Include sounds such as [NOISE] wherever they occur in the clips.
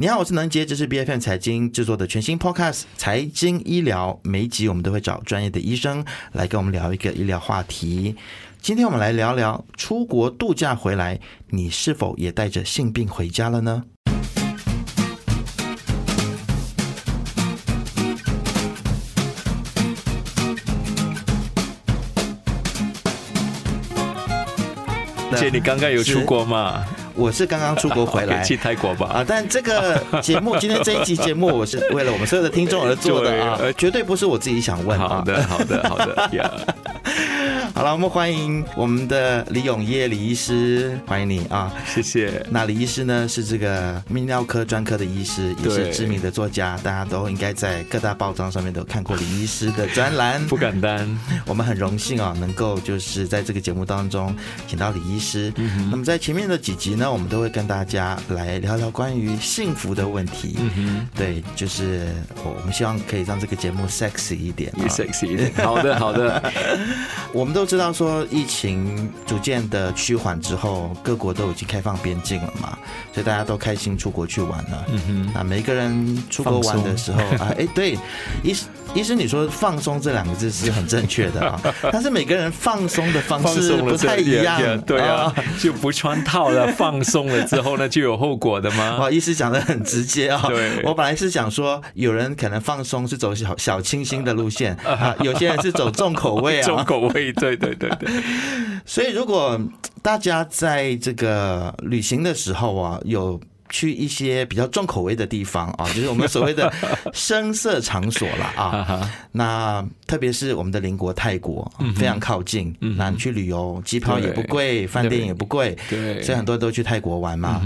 你好，我是能杰，这是 B F M 财经制作的全新 Podcast《财经医疗》，每一集我们都会找专业的医生来跟我们聊一个医疗话题。今天我们来聊聊出国度假回来，你是否也带着性病回家了呢？姐，你刚刚有出国吗？我是刚刚出国回来，去泰国吧。啊，但这个 [LAUGHS] 节目今天这一期节目，我是为了我们所有的听众而做的啊，绝对不是我自己想问。好的，好的，好的。[LAUGHS] [LAUGHS] 好了，我们欢迎我们的李永业李医师，欢迎你啊，谢谢。那李医师呢是这个泌尿科专科的医师，也是知名的作家，大家都应该在各大报章上面都看过李医师的专栏。[LAUGHS] 不敢当，[LAUGHS] 我们很荣幸啊，能够就是在这个节目当中请到李医师。那么在前面的几集呢，我们都会跟大家来聊聊关于幸福的问题。嗯哼，对，就是我们希望可以让这个节目 sexy 一点，sexy 一点。好的，好的，[LAUGHS] 我们都。知道说疫情逐渐的趋缓之后，各国都已经开放边境了嘛，所以大家都开心出国去玩了。嗯哼，啊，每个人出国玩的时候啊，哎，对，医医生你说放松这两个字是很正确的啊，[LAUGHS] 但是每个人放松的方式不太一样。对啊，就不穿套了，放松了之后呢，就有后果的吗？哇，[LAUGHS] 医师讲的很直接啊。对，我本来是想说，有人可能放松是走小小清新的路线 [LAUGHS] 啊，有些人是走重口味啊，重口味，对。对对对对，[LAUGHS] 所以如果大家在这个旅行的时候啊，有。去一些比较重口味的地方啊，[LAUGHS] 就是我们所谓的声色场所了啊。[LAUGHS] 那特别是我们的邻国泰国，非常靠近。那你去旅游，机票也不贵，饭店也不贵，对，所以很多人都去泰国玩嘛。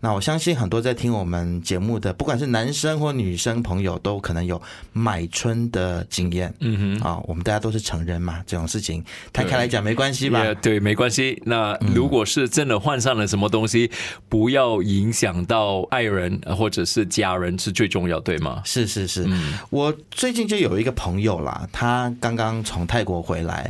那我相信很多在听我们节目的，不管是男生或女生朋友，都可能有买春的经验。嗯哼，啊，我们大家都是成人嘛，这种事情摊开来讲没关系吧？对，没关系。那如果是真的换上了什么东西，不要影响。到爱人或者是家人是最重要，对吗？是是是，我最近就有一个朋友啦，他刚刚从泰国回来，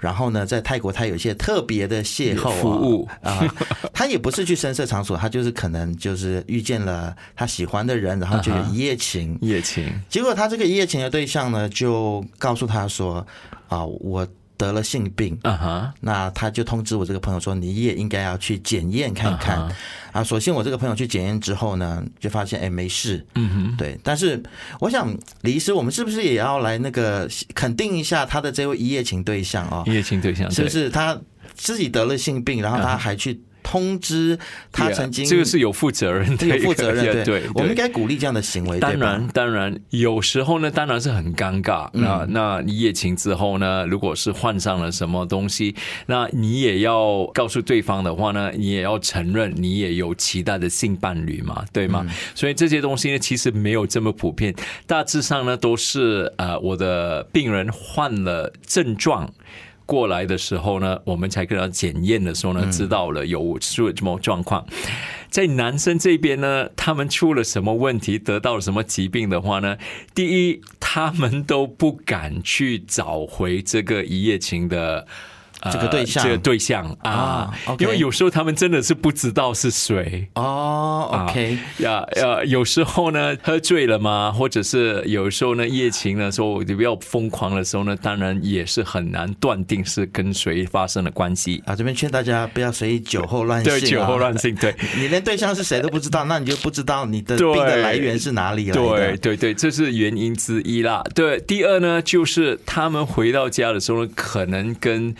然后呢，在泰国他有一些特别的邂逅服务啊，[LAUGHS] 他也不是去深色场所，他就是可能就是遇见了他喜欢的人，然后就有一夜情，一夜情。结果他这个一夜情的对象呢，就告诉他说啊，我。得了性病，啊哈，那他就通知我这个朋友说，你也应该要去检验看看。啊，首先我这个朋友去检验之后呢，就发现哎没事，嗯哼，对。但是我想李医师，我们是不是也要来那个肯定一下他的这位一夜情对象啊？一夜情对象是不是他自己得了性病，然后他还去。通知他曾经，这个是有负责任的，有负责任。对，我们应该鼓励这样的行为。当然，当然，有时候呢，当然是很尴尬。那那一夜情之后呢，如果是患上了什么东西，那你也要告诉对方的话呢，你也要承认你也有其他的性伴侣嘛，对吗？所以这些东西呢，其实没有这么普遍。大致上呢，都是呃，我的病人患了症状。过来的时候呢，我们才跟他检验的时候呢，知道了有出了什么状况。在男生这边呢，他们出了什么问题，得到了什么疾病的话呢？第一，他们都不敢去找回这个一夜情的。这个对象，这个对象啊，因为有时候他们真的是不知道是谁哦。OK，呀呀，有时候呢喝醉了嘛，或者是有时候呢夜情的时候比较疯狂的时候呢，当然也是很难断定是跟谁发生了关系啊。这边劝大家不要随意酒后乱性，对酒后乱性，对你连对象是谁都不知道，那你就不知道你的病的来源是哪里了。对对对，这是原因之一啦。对，第二呢，就是他们回到家的时候呢，可能跟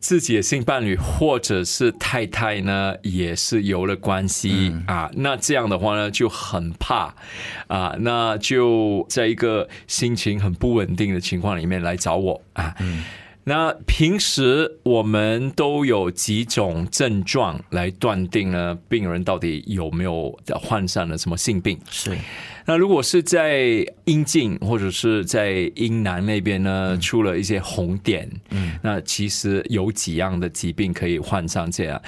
自己的性伴侣或者是太太呢，也是有了关系啊。那这样的话呢，就很怕啊。那就在一个心情很不稳定的情况里面来找我啊。那平时我们都有几种症状来断定呢？病人到底有没有患上了什么性病？是。那如果是在阴茎或者是在阴囊那边呢，出了一些红点，嗯，那其实有几样的疾病可以患上这样。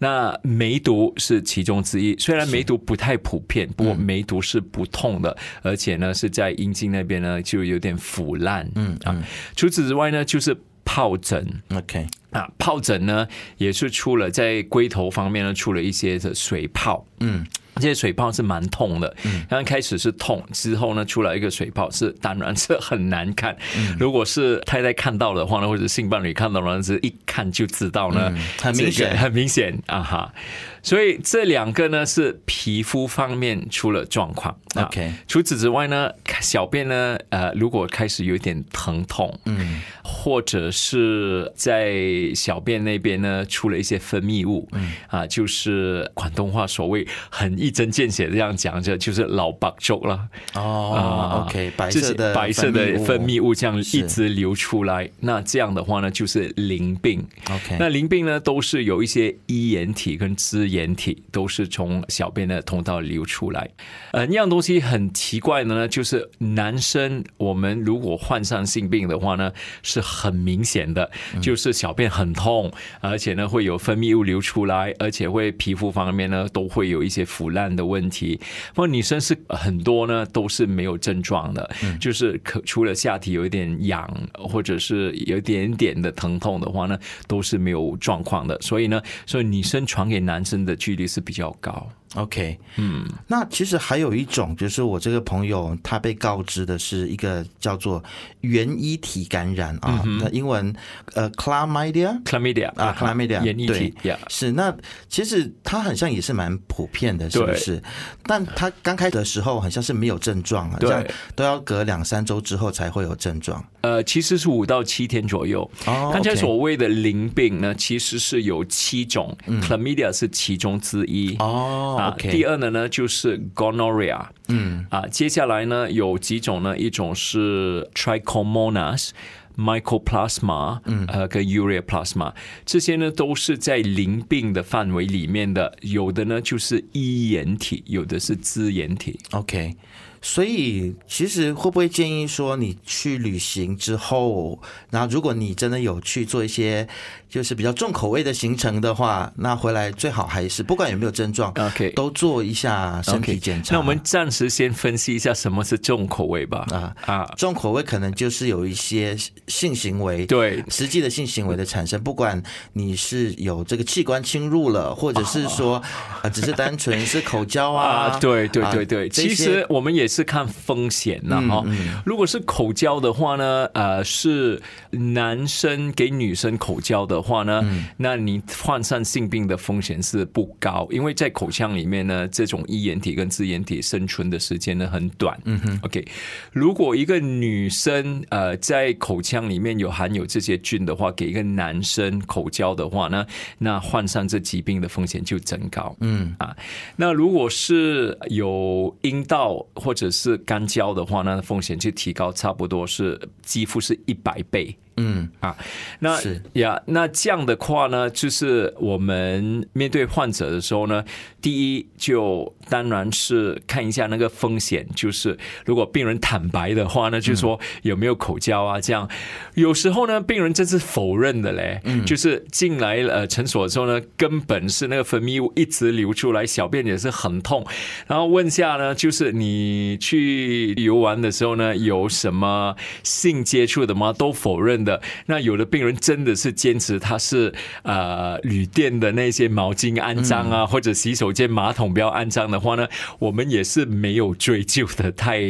那梅毒是其中之一，虽然梅毒不太普遍，不过梅毒是不痛的，而且呢是在阴茎那边呢就有点腐烂，嗯啊。除此之外呢，就是疱疹，OK。啊，疱疹呢也是出了在龟头方面呢出了一些的水泡，嗯。这些水泡是蛮痛的。刚刚开始是痛，之后呢出来一个水泡是当然是很难看。[LAUGHS] 如果是太太看到的话呢，或者性伴侣看到的，是一看就知道呢，很明显，很明显啊哈。所以这两个呢是皮肤方面出了状况。OK，除此之外呢，小便呢，呃，如果开始有点疼痛，嗯，或者是在小便那边呢出了一些分泌物，嗯，啊，就是广东话所谓很一针见血这样讲着，就是老白粥了。哦，OK，白色的白色的分泌物这样一直流出来，那这样的话呢就是淋病。OK，那淋病呢都是有一些衣眼体跟支眼体都是从小便的通道流出来。呃，一样东西很奇怪的呢，就是男生我们如果患上性病的话呢，是很明显的，就是小便很痛，而且呢会有分泌物流出来，而且会皮肤方面呢都会有一些腐烂的问题。那女生是很多呢都是没有症状的，就是可除了下体有一点痒或者是有一点点的疼痛的话呢，都是没有状况的。所以呢，所以女生传给男生的距离是比较高。OK，嗯，那其实还有一种，就是我这个朋友他被告知的是一个叫做原衣体感染啊，那英文呃，chlamydia，chlamydia 啊，chlamydia，原衣体，是那其实它好像也是蛮普遍的，是不是？但他刚开始的时候好像是没有症状啊，对，都要隔两三周之后才会有症状。呃，其实是五到七天左右。刚才所谓的淋病呢，其实是有七种，chlamydia 是其中之一。哦。啊，第二呢呢就是 gonorrhea，嗯，啊，接下来呢有几种呢，一种是 trichomonas mycoplasma，嗯，呃，跟 ureaplasma，这些呢都是在淋病的范围里面的，有的呢就是衣眼体，有的是支眼体。OK。所以，其实会不会建议说，你去旅行之后，然后如果你真的有去做一些就是比较重口味的行程的话，那回来最好还是不管有没有症状，OK，都做一下身体检查。那我们暂时先分析一下什么是重口味吧。啊啊，重口味可能就是有一些性行为，对，实际的性行为的产生，不管你是有这个器官侵入了，或者是说啊，只是单纯是口交啊，对对对对，其实我们也。是看风险呐哈，如果是口交的话呢，呃，是男生给女生口交的话呢，那你患上性病的风险是不高，因为在口腔里面呢，这种衣眼体跟支原体生存的时间呢很短。嗯哼，OK，如果一个女生呃在口腔里面有含有这些菌的话，给一个男生口交的话呢，那患上这疾病的风险就增高。嗯。啊，那如果是有阴道或者只是干胶的话，那风险就提高，差不多是几乎是一百倍。嗯啊，那是呀，那这样的话呢，就是我们面对患者的时候呢，第一就当然是看一下那个风险，就是如果病人坦白的话呢，就说有没有口交啊？这样有时候呢，病人真是否认的嘞，就是进来呃诊所之后呢，根本是那个分泌物一直流出来，小便也是很痛，然后问下呢，就是你去游玩的时候呢，有什么性接触的吗？都否认的。那有的病人真的是坚持他是呃旅店的那些毛巾安脏啊，或者洗手间马桶不要安脏的话呢，我们也是没有追究的太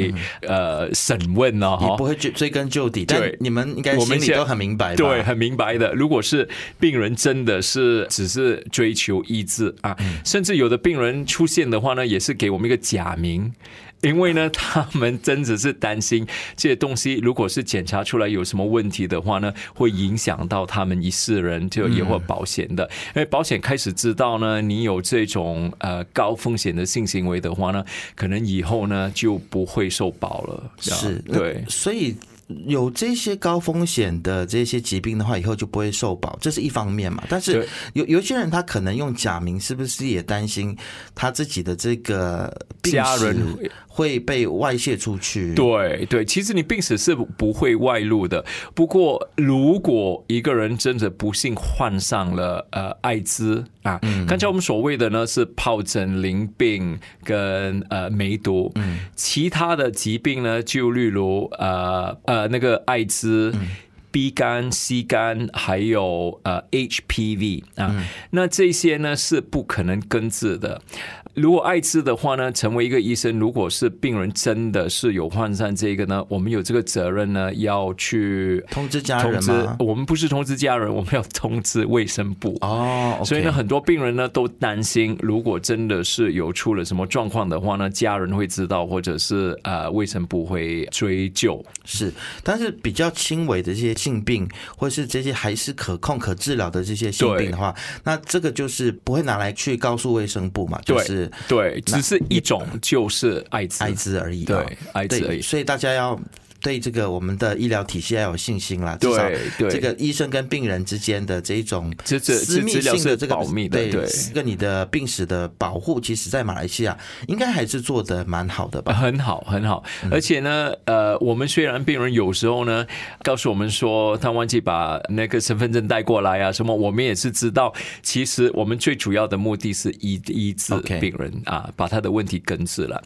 呃审问哦，也不会追追根究底。对，你们应该心里都很明白，对，很明白的。如果是病人真的是只是追求医治啊，甚至有的病人出现的话呢，也是给我们一个假名。因为呢，他们真的是担心这些东西，如果是检查出来有什么问题的话呢，会影响到他们一世人就也会保险的。因为保险开始知道呢，你有这种呃高风险的性行为的话呢，可能以后呢就不会受保了。是，对，所以。有这些高风险的这些疾病的话，以后就不会受保，这是一方面嘛。但是有有些人他可能用假名，是不是也担心他自己的这个家人会被外泄出去？对对，其实你病史是不会外露的。不过如果一个人真的不幸患上了呃艾滋啊，刚才我们所谓的呢是疱疹、淋病跟呃梅毒，嗯其他的疾病呢就例如呃呃。呃，那个艾滋、B 肝、C 肝，还有呃 HPV 啊，那这些呢是不可能根治的。如果艾滋的话呢，成为一个医生，如果是病人真的是有患上这个呢，我们有这个责任呢，要去通知家人吗？我们不是通知家人，我们要通知卫生部哦。所以呢，很多病人呢都担心，如果真的是有出了什么状况的话呢，家人会知道，或者是呃卫生部会追究。是，但是比较轻微的这些性病，或是这些还是可控、可治疗的这些性病的话，那这个就是不会拿来去告诉卫生部嘛？就是对，只是一种就是艾滋，艾滋而已。对，艾滋而已。所以大家要。对这个我们的医疗体系要有信心啦，至少这个医生跟病人之间的这一种私密性的这个保密的，对，跟你的病史的保护，其实在马来西亚应该还是做的蛮好的吧？很好，很好。而且呢，呃，我们虽然病人有时候呢告诉我们说他忘记把那个身份证带过来啊，什么，我们也是知道，其实我们最主要的目的是医医治病人啊，把他的问题根治了。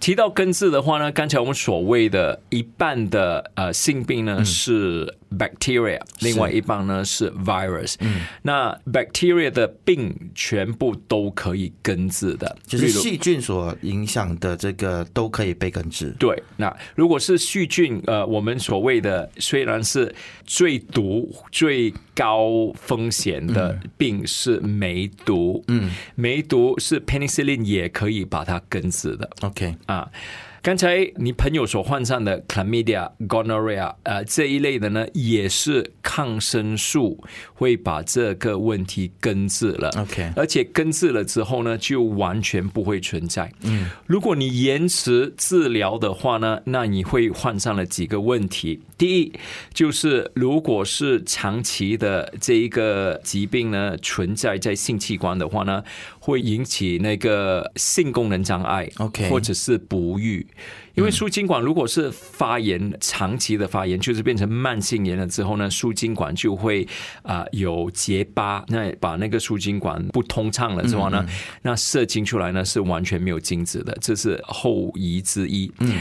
提到根治的话呢，刚才我们所谓的一半的呃性病呢是 bacteria，另外一半呢是 virus。嗯，那 bacteria 的病全部都可以根治的，就是细菌所影响的这个都可以被根治。对，那如果是细菌，呃，我们所谓的虽然是最毒、最高风险的病是梅毒，嗯，梅毒是 penicillin 也可以把它根治的。OK。啊，刚才你朋友所患上的 chlamydia、gonorrhea，呃，这一类的呢，也是抗生素会把这个问题根治了。OK，而且根治了之后呢，就完全不会存在。嗯，如果你延迟治疗的话呢，那你会患上了几个问题。第一，就是如果是长期的这一个疾病呢存在在性器官的话呢，会引起那个性功能障碍，OK，或者是不育。因为输精管如果是发炎，长期的发炎，就是变成慢性炎了之后呢，输精管就会啊有结疤，那把那个输精管不通畅了之后呢，那射精出来呢是完全没有精子的，这是后遗之一。嗯，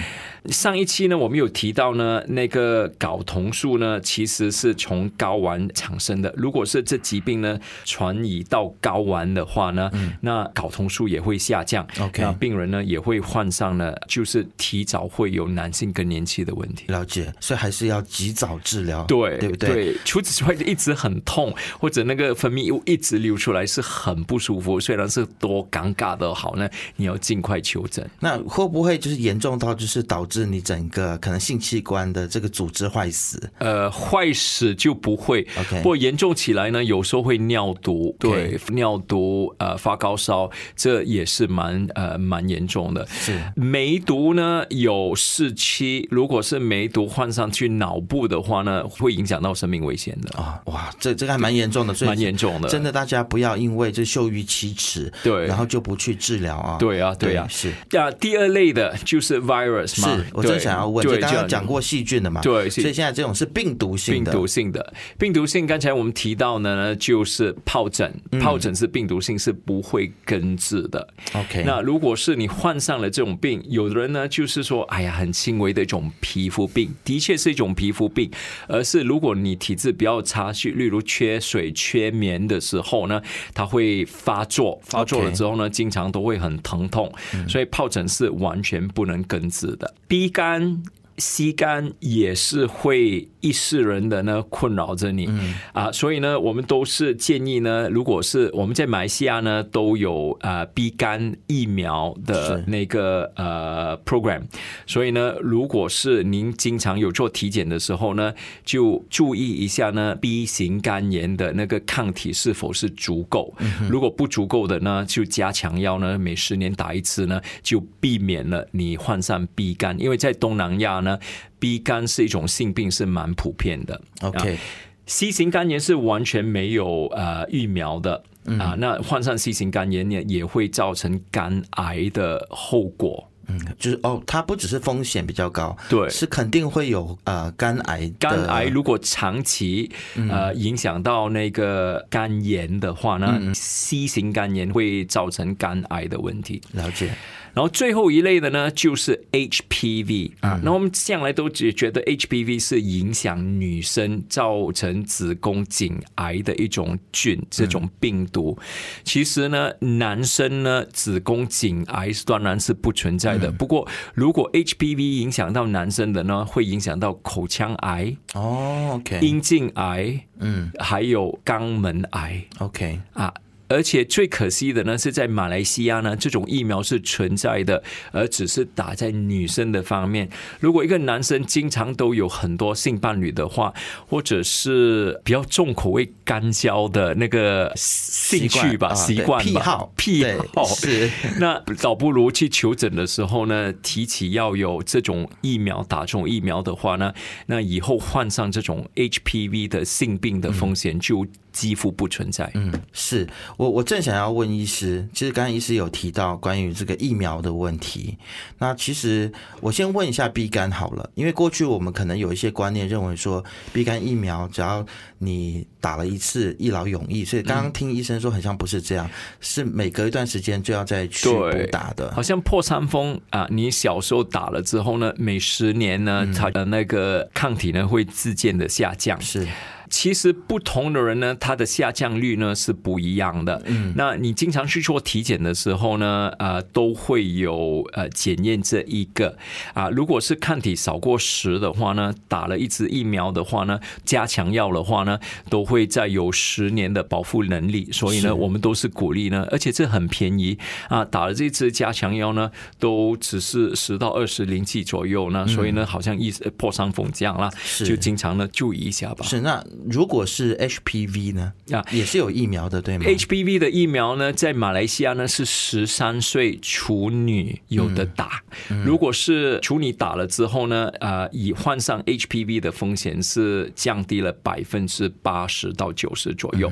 上一期呢我们有提到呢，那个睾酮素呢其实是从睾丸产生的，如果是这疾病呢传移到睾丸的话呢，那睾酮素也会下降，OK，那病人呢也会患上了就是提。提早会有男性更年期的问题，了解，所以还是要及早治疗，对对不对？除此之外，一直很痛，或者那个分泌物一直流出来是很不舒服，虽然是多尴尬的好呢，你要尽快求诊。那会不会就是严重到就是导致你整个可能性器官的这个组织坏死？呃，坏死就不会，OK。不过严重起来呢，有时候会尿毒，对，尿毒呃发高烧，这也是蛮呃蛮严重的。是梅毒呢？有四期，如果是梅毒患上去脑部的话呢，会影响到生命危险的啊！哇，这这个还蛮严重的，蛮严重的。真的，大家不要因为这羞于启齿，对，然后就不去治疗啊！对啊，对啊，是。啊，第二类的就是 virus，是我正想要问，就刚刚讲过细菌的嘛，对，所以现在这种是病毒性的，病毒性的，病毒性。刚才我们提到呢，就是疱疹，疱疹是病毒性，是不会根治的。OK，那如果是你患上了这种病，有的人呢，就是说，哎呀，很轻微的一种皮肤病，的确是一种皮肤病，而是如果你体质比较差，去例如缺水、缺眠的时候呢，它会发作，发作了之后呢，经常都会很疼痛，所以疱疹是完全不能根治的。B 肝。吸肝也是会一世人的呢困扰着你。啊，所以呢，我们都是建议呢，如果是我们在马来西亚呢都有呃 B 肝疫苗的那个呃 program，所以呢，如果是您经常有做体检的时候呢，就注意一下呢 B 型肝炎的那个抗体是否是足够，如果不足够的呢，就加强药呢，每十年打一次呢，就避免了你患上 B 肝，因为在东南亚呢。B 肝是一种性病，是蛮普遍的。OK，C 型肝炎是完全没有呃疫苗的啊。那患上 C 型肝炎也，也会造成肝癌的后果。嗯，就是哦，它不只是风险比较高，对，是肯定会有呃肝癌。肝癌如果长期呃影响到那个肝炎的话呢，C 型肝炎会造成肝癌的问题。了解。然后最后一类的呢，就是 HPV 啊。那我们向来都只觉得 HPV 是影响女生、造成子宫颈癌的一种菌，这种病毒。其实呢，男生呢，子宫颈癌当然是不存在的。不过，如果 HPV 影响到男生的呢，会影响到口腔癌哦，OK，阴茎癌，嗯，还有肛门癌，OK 啊。而且最可惜的呢，是在马来西亚呢，这种疫苗是存在的，而只是打在女生的方面。如果一个男生经常都有很多性伴侣的话，或者是比较重口味、干焦的那个兴趣吧、习惯、癖好、癖好，是 [LAUGHS] 那倒不如去求诊的时候呢，提起要有这种疫苗打这种疫苗的话呢，那以后患上这种 HPV 的性病的风险就。几乎不存在。嗯，是我我正想要问医师，其实刚才医师有提到关于这个疫苗的问题。那其实我先问一下 B 肝好了，因为过去我们可能有一些观念认为说 B 肝疫苗只要你打了一次一劳永逸，所以刚刚听医生说很像不是这样，是每隔一段时间就要再去补打的。好像破伤风啊，你小时候打了之后呢，每十年呢，它的那个抗体呢会自渐的下降。是。其实不同的人呢，他的下降率呢是不一样的。嗯，那你经常去做体检的时候呢，呃，都会有呃检验这一个啊。如果是抗体少过十的话呢，打了一支疫苗的话呢，加强药的话呢，都会再有十年的保护能力。所以呢，我们都是鼓励呢，而且这很便宜啊。打了这支加强药呢，都只是十到二十零剂左右呢，所以呢，好像一破伤风这样啦，就经常呢注意一下吧。是那。如果是 HPV 呢？啊，也是有疫苗的，对吗？HPV 的疫苗呢，在马来西亚呢是十三岁处女有的打。如果是处女打了之后呢，呃，已患上 HPV 的风险是降低了百分之八十到九十左右。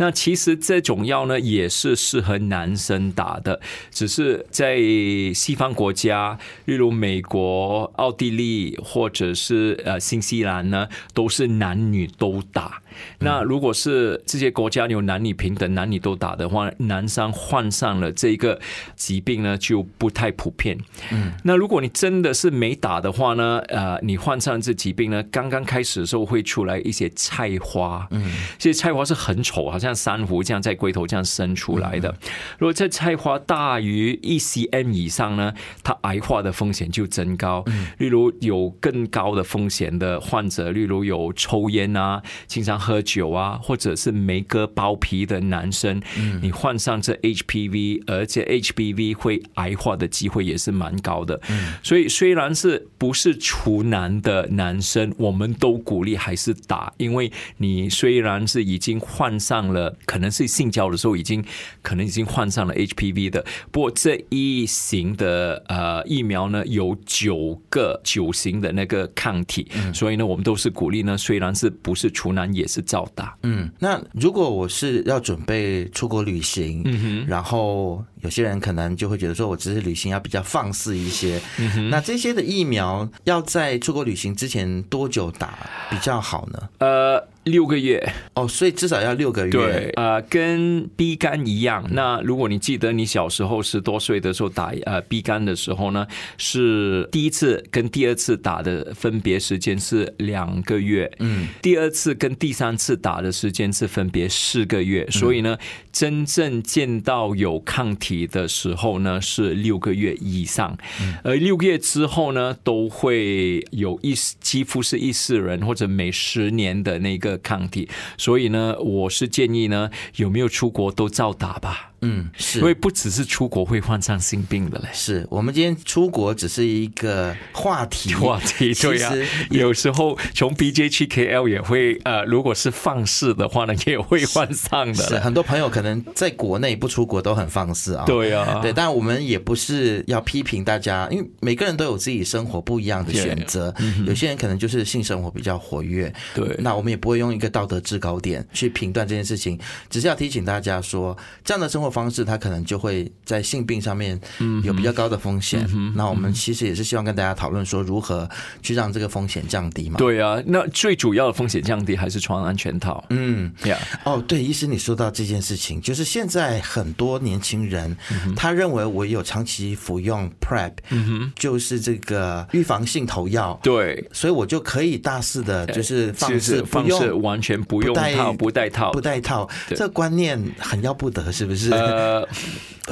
那其实这种药呢，也是适合男生打的，只是在西方国家，例如美国、奥地利或者是呃新西兰呢，都是男女都。打。那如果是这些国家有男女平等、男女都打的话，男生患上了这个疾病呢，就不太普遍。嗯，那如果你真的是没打的话呢，呃，你患上这疾病呢，刚刚开始的时候会出来一些菜花。嗯，这些菜花是很丑，好像珊瑚这样在龟头这样生出来的。如果这菜花大于一 cm 以上呢，它癌化的风险就增高。嗯，例如有更高的风险的患者，例如有抽烟啊，经常。喝酒啊，或者是没割包皮的男生，你患上这 HPV，而且 HPV 会癌化的机会也是蛮高的。所以虽然是不是处男的男生，我们都鼓励还是打，因为你虽然是已经患上了，可能是性交的时候已经可能已经患上了 HPV 的，不过这一型的呃疫苗呢有九个九型的那个抗体，所以呢我们都是鼓励呢，虽然是不是处男也。是照打。嗯，那如果我是要准备出国旅行，嗯哼，然后有些人可能就会觉得说，我只是旅行要比较放肆一些，嗯哼，那这些的疫苗要在出国旅行之前多久打比较好呢？呃。六个月哦，所以至少要六个月。对，呃，跟 B 肝一样。那如果你记得你小时候十多岁的时候打呃 B 肝的时候呢，是第一次跟第二次打的分别时间是两个月。嗯，第二次跟第三次打的时间是分别四个月。所以呢，真正见到有抗体的时候呢，是六个月以上。而六个月之后呢，都会有一几乎是一世人或者每十年的那个。抗体，所以呢，我是建议呢，有没有出国都照打吧。嗯，是，因为不只是出国会患上性病的嘞。是我们今天出国只是一个话题，话题对呀。有时候从 BJ 去 KL 也会，呃，如果是放肆的话呢，也会患上的。是很多朋友可能在国内不出国都很放肆啊。对呀，对，但我们也不是要批评大家，因为每个人都有自己生活不一样的选择。有些人可能就是性生活比较活跃，对，那我们也不会用一个道德制高点去评断这件事情，只是要提醒大家说，这样的生活。错方式，它可能就会在性病上面有比较高的风险。那我们其实也是希望跟大家讨论说，如何去让这个风险降低嘛？对啊，那最主要的风险降低还是穿安全套。嗯，哦，对，医师你说到这件事情，就是现在很多年轻人他认为我有长期服用 Prep，嗯就是这个预防性投药，对，所以我就可以大肆的，就是放肆放肆，完全不用套，不带套，不带套，这观念很要不得，是不是？呃，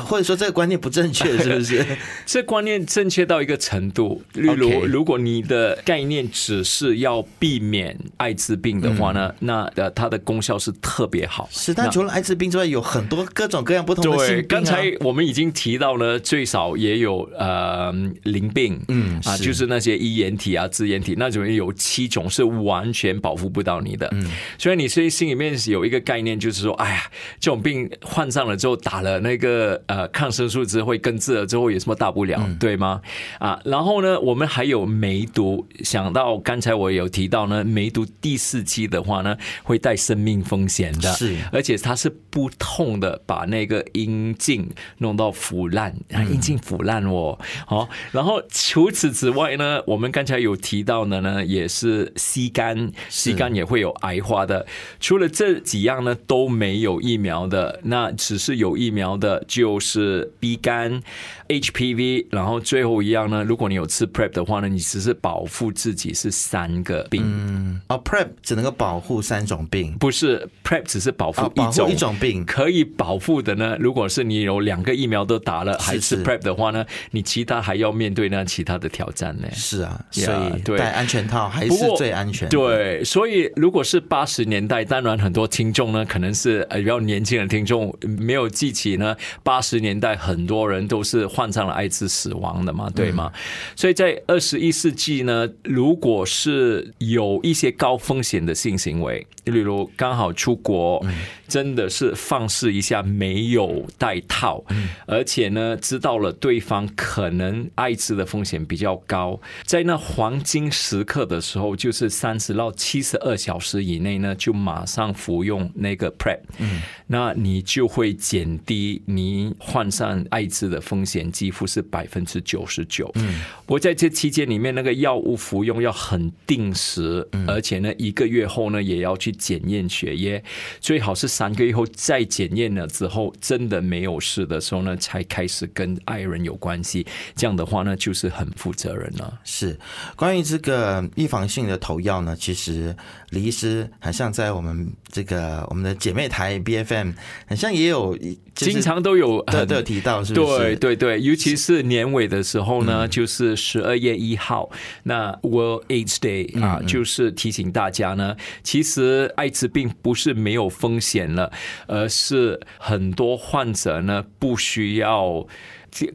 或者说这个观念不正确，[LAUGHS] 是不是？这观念正确到一个程度，例如，如果你的概念只是要避免艾滋病的话呢，那呃，它的功效是特别好。是，但除了艾滋病之外，有很多各种各样不同的性病。刚才我们已经提到呢，最少也有呃淋病，嗯啊，就是那些衣原体啊、支原体，那种有七种是完全保护不到你的。嗯，所以你所以心里面有一个概念，就是说，哎呀，这种病患上了之后打了那个呃抗生素之后会根治了之后有什么大不了，对吗？啊，然后呢，我们还有梅毒，想到刚才我有提到呢，梅毒第四期的话呢，会带生命风险的，是，而且它是不痛的，把那个阴茎弄到腐烂，阴茎腐烂哦，好，然后除此之外呢，我们刚才有提到的呢，也是吸肝，吸肝也会有癌化的，除了这几样呢，都没有疫苗的，那只是有疫苗的，就是 B 肝。HPV，然后最后一样呢，如果你有吃 Prep 的话呢，你只是保护自己是三个病。嗯，哦，Prep 只能够保护三种病，不是 Prep 只是保护一种一种病，可以保护的呢。如果是你有两个疫苗都打了，还是 Prep 的话呢，你其他还要面对呢其他的挑战呢。是啊，所以戴安全套还是最安全。对，所以如果是八十年代，当然很多听众呢，可能是呃比较年轻的听众没有记起呢，八十年代很多人都是。患上了艾滋死亡的嘛，对吗？所以在二十一世纪呢，如果是有一些高风险的性行为，例如刚好出国，真的是放肆一下没有带套，而且呢，知道了对方可能艾滋的风险比较高，在那黄金时刻的时候，就是三十到七十二小时以内呢，就马上服用那个 Prep，嗯，那你就会减低你患上艾滋的风险。几乎是百分之九十九。嗯，不过在这期间里面，那个药物服用要很定时，而且呢，一个月后呢，也要去检验血液，最好是三个月后再检验了之后，真的没有事的时候呢，才开始跟爱人有关系。这样的话呢，就是很负责任了。是关于这个预防性的投药呢，其实李医师很像在我们这个我们的姐妹台 B F M，很像也有经常都有都有提到，是不是？对对对。尤其是年尾的时候呢，就是十二月一号，那 World AIDS Day 啊，就是提醒大家呢，其实艾滋病不是没有风险了，而是很多患者呢不需要。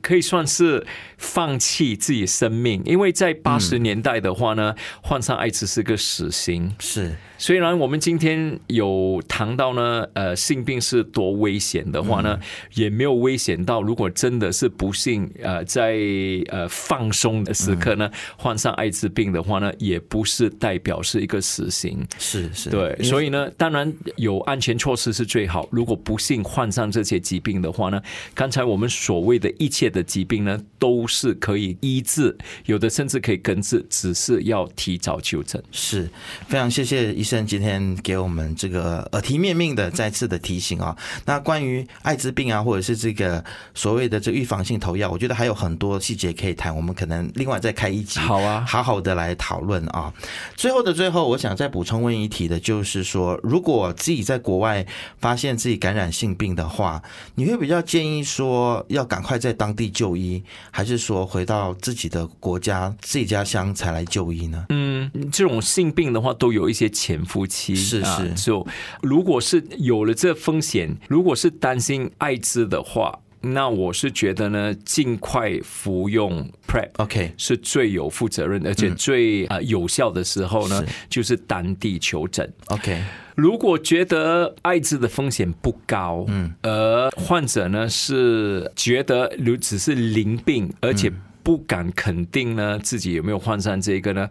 可以算是放弃自己生命，因为在八十年代的话呢，患上艾滋是个死刑。是，虽然我们今天有谈到呢，呃，性病是多危险的话呢，也没有危险到如果真的是不幸呃在呃放松的时刻呢，患上艾滋病的话呢，也不是代表是一个死刑。是是，对，所以呢，当然有安全措施是最好。如果不幸患上这些疾病的话呢，刚才我们所谓的。一切的疾病呢，都是可以医治，有的甚至可以根治，只是要提早就诊。是非常谢谢医生今天给我们这个耳提面命的再次的提醒啊。那关于艾滋病啊，或者是这个所谓的这预防性投药，我觉得还有很多细节可以谈，我们可能另外再开一集，好啊，好好的来讨论啊。最后的最后，我想再补充问一题的，就是说，如果自己在国外发现自己感染性病的话，你会比较建议说要赶快在当地就医，还是说回到自己的国家、自己家乡才来就医呢？嗯，这种性病的话，都有一些潜伏期。是是，就如果是有了这风险，如果是担心艾滋的话。那我是觉得呢，尽快服用 Prep，OK，是最有负责任，而且最啊有效的时候呢，就是当地求诊，OK。如果觉得艾滋的风险不高，嗯，而患者呢是觉得如只是淋病，而且不敢肯定呢自己有没有患上这个呢。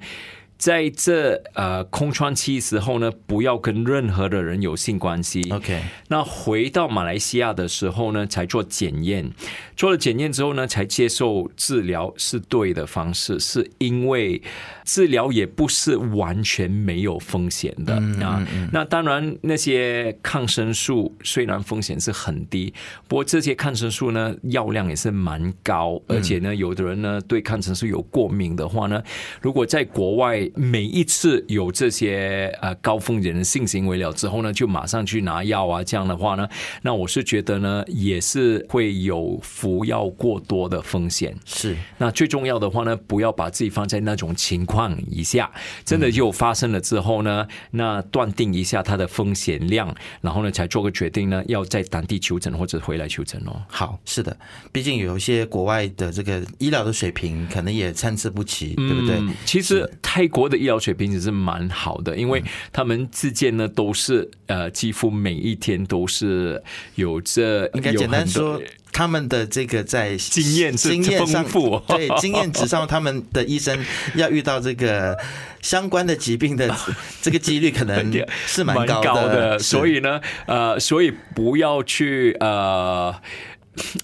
在这呃空窗期时候呢，不要跟任何的人有性关系。OK，那回到马来西亚的时候呢，才做检验，做了检验之后呢，才接受治疗是对的方式，是因为治疗也不是完全没有风险的啊。那当然，那些抗生素虽然风险是很低，不过这些抗生素呢，药量也是蛮高，而且呢，有的人呢对抗生素有过敏的话呢，如果在国外每一次有这些呃高风险的性行为了之后呢，就马上去拿药啊，这样的话呢，那我是觉得呢，也是会有服药过多的风险。是，那最重要的话呢，不要把自己放在那种情况以下，真的就发生了之后呢，那断定一下它的风险量，然后呢，才做个决定呢，要在当地求诊或者回来求诊哦。好，是的，毕竟有一些国外的这个医疗的水平可能也参差不齐，对不对？其实泰国的医疗水平也是蛮好的，因为他们之间呢都是呃，几乎每一天都是有这应该简单说。他们的这个在经验经验丰富，对经验值上，他们的医生要遇到这个相关的疾病的 [LAUGHS] 这个几率可能是蛮高的，所以呢，呃，所以不要去呃，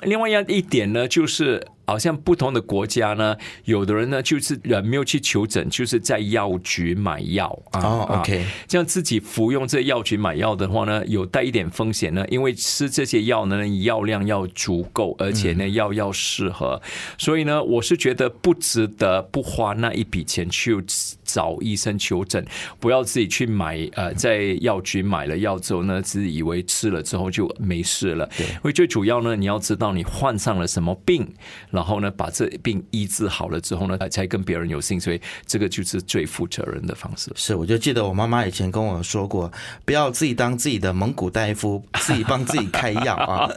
另外一一点呢，就是。好像不同的国家呢，有的人呢就是呃没有去求诊，就是在药局买药啊。OK，这样自己服用这药局买药的话呢，有带一点风险呢，因为吃这些药呢药量要足够，而且呢药要适合，所以呢我是觉得不值得不花那一笔钱去找医生求诊，不要自己去买呃在药局买了药之后呢，自以为吃了之后就没事了。对，因为最主要呢你要知道你患上了什么病。然后呢，把这病医治好了之后呢，才跟别人有性，所以这个就是最负责任的方式。是，我就记得我妈妈以前跟我说过，不要自己当自己的蒙古大夫，[LAUGHS] 自己帮自己开药啊。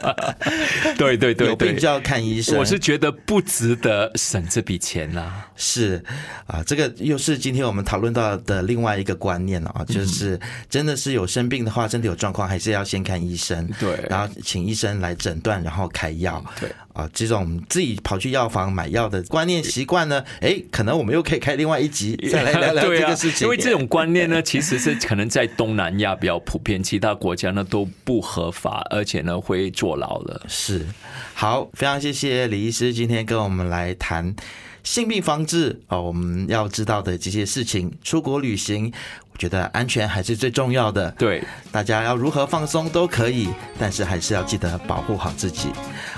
[LAUGHS] 对对对，有病就要看医生。我是觉得不值得省这笔钱呐。是啊，这个又是今天我们讨论到的另外一个观念了啊，就是真的是有生病的话，身体有状况，还是要先看医生。对，然后请医生来诊断，然后开药。对。啊，这种自己跑去药房买药的观念习惯呢，哎，可能我们又可以开另外一集 [LAUGHS] 再来聊聊这个事情。因为这种观念呢，[LAUGHS] 其实是可能在东南亚比较普遍，其他国家呢都不合法，而且呢会坐牢了。是，好，非常谢谢李医师今天跟我们来谈性病防治啊，我们要知道的这些事情，出国旅行。我觉得安全还是最重要的。对，大家要如何放松都可以，但是还是要记得保护好自己。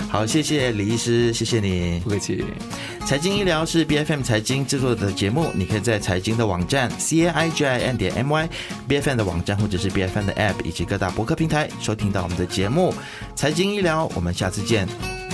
好，谢谢李医师，谢谢你。不客气。财经医疗是 B F M 财经制作的节目，你可以在财经的网站 c a i g i n 点 m y，B F M 的网站或者是 B F M 的 App 以及各大博客平台收听到我们的节目。财经医疗，我们下次见。